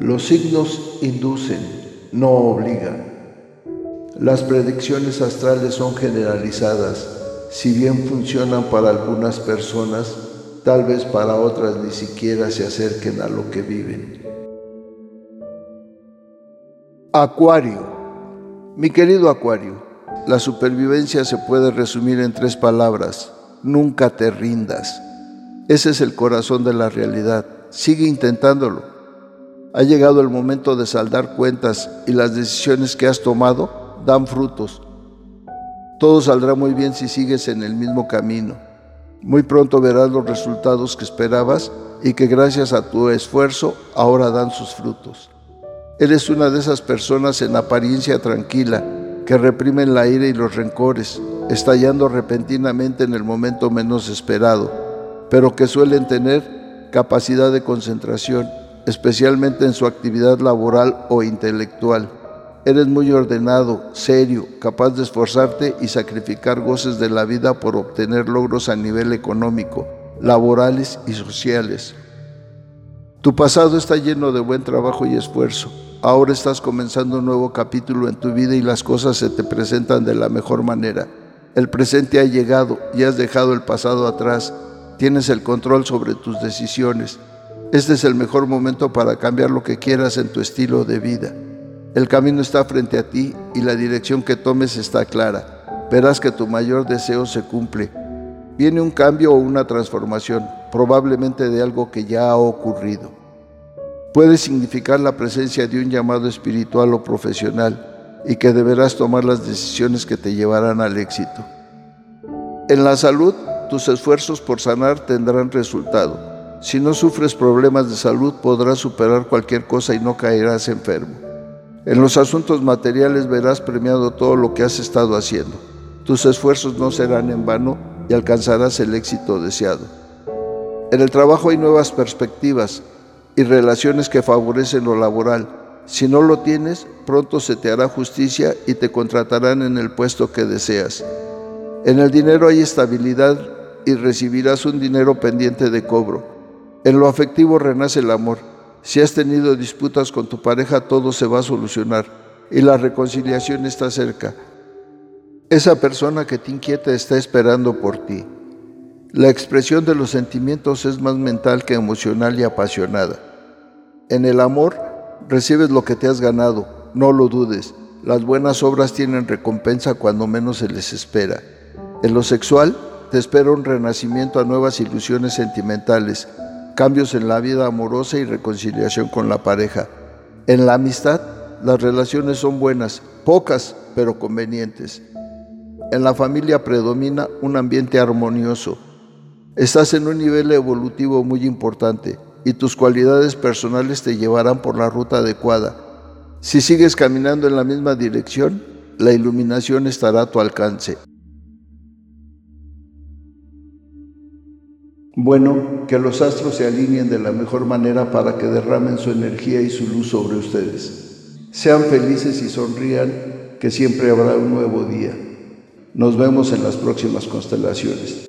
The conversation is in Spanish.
Los signos inducen, no obligan. Las predicciones astrales son generalizadas. Si bien funcionan para algunas personas, tal vez para otras ni siquiera se acerquen a lo que viven. Acuario. Mi querido Acuario, la supervivencia se puede resumir en tres palabras. Nunca te rindas. Ese es el corazón de la realidad. Sigue intentándolo. Ha llegado el momento de saldar cuentas y las decisiones que has tomado dan frutos. Todo saldrá muy bien si sigues en el mismo camino. Muy pronto verás los resultados que esperabas y que gracias a tu esfuerzo ahora dan sus frutos. Eres una de esas personas en apariencia tranquila que reprimen la ira y los rencores, estallando repentinamente en el momento menos esperado, pero que suelen tener capacidad de concentración, especialmente en su actividad laboral o intelectual. Eres muy ordenado, serio, capaz de esforzarte y sacrificar goces de la vida por obtener logros a nivel económico, laborales y sociales. Tu pasado está lleno de buen trabajo y esfuerzo. Ahora estás comenzando un nuevo capítulo en tu vida y las cosas se te presentan de la mejor manera. El presente ha llegado y has dejado el pasado atrás. Tienes el control sobre tus decisiones. Este es el mejor momento para cambiar lo que quieras en tu estilo de vida. El camino está frente a ti y la dirección que tomes está clara. Verás que tu mayor deseo se cumple. Viene un cambio o una transformación, probablemente de algo que ya ha ocurrido. Puede significar la presencia de un llamado espiritual o profesional y que deberás tomar las decisiones que te llevarán al éxito. En la salud, tus esfuerzos por sanar tendrán resultado. Si no sufres problemas de salud, podrás superar cualquier cosa y no caerás enfermo. En los asuntos materiales verás premiado todo lo que has estado haciendo. Tus esfuerzos no serán en vano y alcanzarás el éxito deseado. En el trabajo hay nuevas perspectivas y relaciones que favorecen lo laboral. Si no lo tienes, pronto se te hará justicia y te contratarán en el puesto que deseas. En el dinero hay estabilidad y recibirás un dinero pendiente de cobro. En lo afectivo renace el amor. Si has tenido disputas con tu pareja, todo se va a solucionar y la reconciliación está cerca. Esa persona que te inquieta está esperando por ti. La expresión de los sentimientos es más mental que emocional y apasionada. En el amor recibes lo que te has ganado, no lo dudes. Las buenas obras tienen recompensa cuando menos se les espera. En lo sexual te espera un renacimiento a nuevas ilusiones sentimentales, cambios en la vida amorosa y reconciliación con la pareja. En la amistad, las relaciones son buenas, pocas, pero convenientes. En la familia predomina un ambiente armonioso. Estás en un nivel evolutivo muy importante y tus cualidades personales te llevarán por la ruta adecuada. Si sigues caminando en la misma dirección, la iluminación estará a tu alcance. Bueno, que los astros se alineen de la mejor manera para que derramen su energía y su luz sobre ustedes. Sean felices y sonrían, que siempre habrá un nuevo día. Nos vemos en las próximas constelaciones.